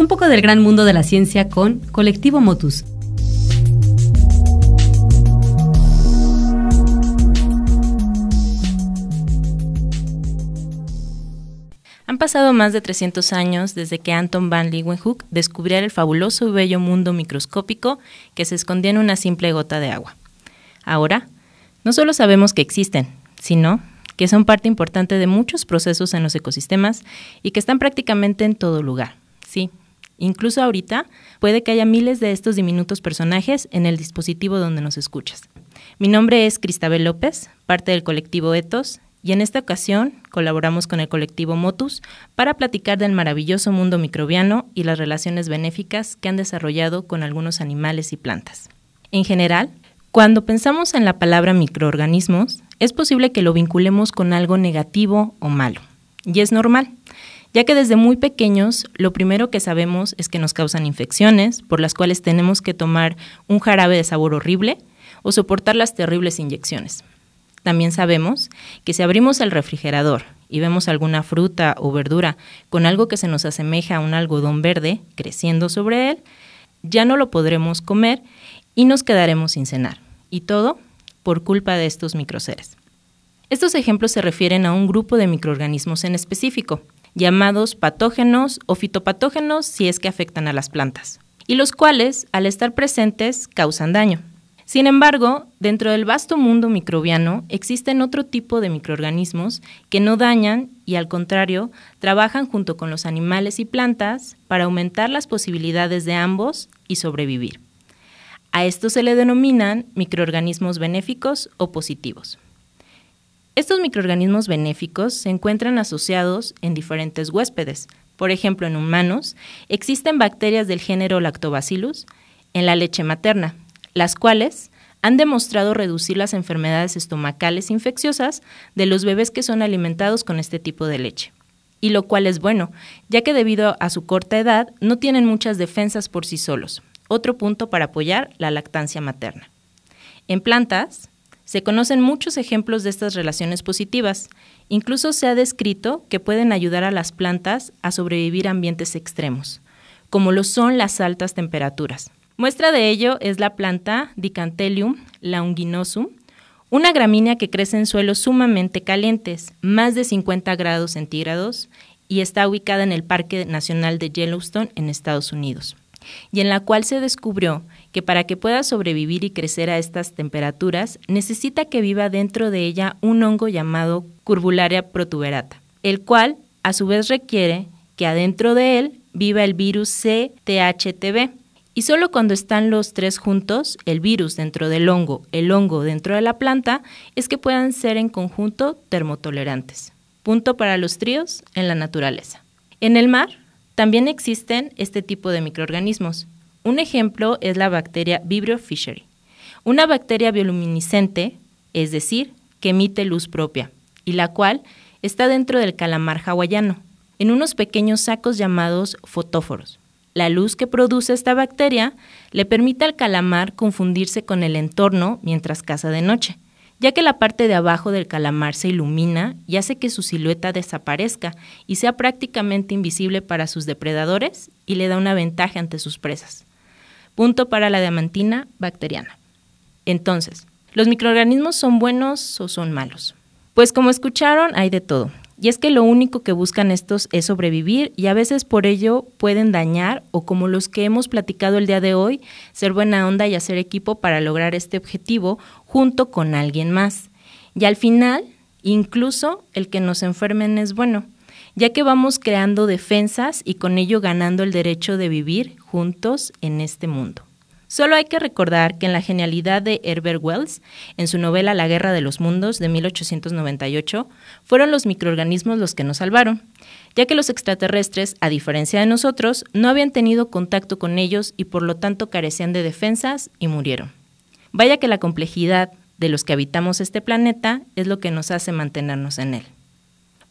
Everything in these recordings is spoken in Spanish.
Un poco del gran mundo de la ciencia con Colectivo Motus. Han pasado más de 300 años desde que Anton van Leeuwenhoek descubriera el fabuloso y bello mundo microscópico que se escondía en una simple gota de agua. Ahora, no solo sabemos que existen, sino que son parte importante de muchos procesos en los ecosistemas y que están prácticamente en todo lugar. Sí, incluso ahorita puede que haya miles de estos diminutos personajes en el dispositivo donde nos escuchas. Mi nombre es Cristabel López, parte del colectivo Ethos, y en esta ocasión colaboramos con el colectivo Motus para platicar del maravilloso mundo microbiano y las relaciones benéficas que han desarrollado con algunos animales y plantas. En general, cuando pensamos en la palabra microorganismos, es posible que lo vinculemos con algo negativo o malo. Y es normal, ya que desde muy pequeños lo primero que sabemos es que nos causan infecciones, por las cuales tenemos que tomar un jarabe de sabor horrible o soportar las terribles inyecciones. También sabemos que si abrimos el refrigerador y vemos alguna fruta o verdura con algo que se nos asemeja a un algodón verde creciendo sobre él, ya no lo podremos comer y nos quedaremos sin cenar. Y todo por culpa de estos microseres. Estos ejemplos se refieren a un grupo de microorganismos en específico, llamados patógenos o fitopatógenos si es que afectan a las plantas, y los cuales, al estar presentes, causan daño. Sin embargo, dentro del vasto mundo microbiano existen otro tipo de microorganismos que no dañan y al contrario trabajan junto con los animales y plantas para aumentar las posibilidades de ambos y sobrevivir. A esto se le denominan microorganismos benéficos o positivos. Estos microorganismos benéficos se encuentran asociados en diferentes huéspedes. Por ejemplo, en humanos existen bacterias del género Lactobacillus en la leche materna, las cuales han demostrado reducir las enfermedades estomacales infecciosas de los bebés que son alimentados con este tipo de leche. Y lo cual es bueno, ya que debido a su corta edad no tienen muchas defensas por sí solos. Otro punto para apoyar la lactancia materna. En plantas, se conocen muchos ejemplos de estas relaciones positivas. Incluso se ha descrito que pueden ayudar a las plantas a sobrevivir a ambientes extremos, como lo son las altas temperaturas. Muestra de ello es la planta Dicantelium launginosum, una gramínea que crece en suelos sumamente calientes, más de 50 grados centígrados, y está ubicada en el Parque Nacional de Yellowstone en Estados Unidos, y en la cual se descubrió que para que pueda sobrevivir y crecer a estas temperaturas, necesita que viva dentro de ella un hongo llamado Curvularia protuberata, el cual a su vez requiere que adentro de él viva el virus CTHTB, y solo cuando están los tres juntos, el virus dentro del hongo, el hongo dentro de la planta, es que puedan ser en conjunto termotolerantes. Punto para los tríos en la naturaleza. En el mar también existen este tipo de microorganismos. Un ejemplo es la bacteria Vibrio fischeri, una bacteria bioluminiscente, es decir, que emite luz propia, y la cual está dentro del calamar hawaiano, en unos pequeños sacos llamados fotóforos. La luz que produce esta bacteria le permite al calamar confundirse con el entorno mientras caza de noche, ya que la parte de abajo del calamar se ilumina y hace que su silueta desaparezca y sea prácticamente invisible para sus depredadores y le da una ventaja ante sus presas. Punto para la diamantina bacteriana. Entonces, ¿los microorganismos son buenos o son malos? Pues como escucharon, hay de todo. Y es que lo único que buscan estos es sobrevivir y a veces por ello pueden dañar o como los que hemos platicado el día de hoy, ser buena onda y hacer equipo para lograr este objetivo junto con alguien más. Y al final, incluso el que nos enfermen es bueno, ya que vamos creando defensas y con ello ganando el derecho de vivir juntos en este mundo. Solo hay que recordar que en la genialidad de Herbert Wells, en su novela La Guerra de los Mundos de 1898, fueron los microorganismos los que nos salvaron, ya que los extraterrestres, a diferencia de nosotros, no habían tenido contacto con ellos y por lo tanto carecían de defensas y murieron. Vaya que la complejidad de los que habitamos este planeta es lo que nos hace mantenernos en él.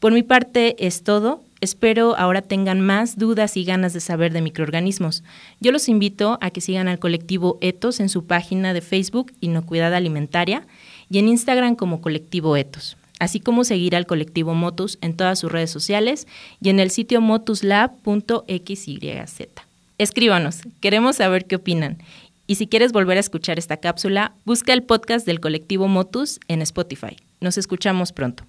Por mi parte es todo. Espero ahora tengan más dudas y ganas de saber de microorganismos. Yo los invito a que sigan al colectivo Etos en su página de Facebook Inocuidad Alimentaria y en Instagram como colectivo Etos. así como seguir al colectivo Motus en todas sus redes sociales y en el sitio motuslab.xyz. Escríbanos, queremos saber qué opinan. Y si quieres volver a escuchar esta cápsula, busca el podcast del colectivo Motus en Spotify. Nos escuchamos pronto.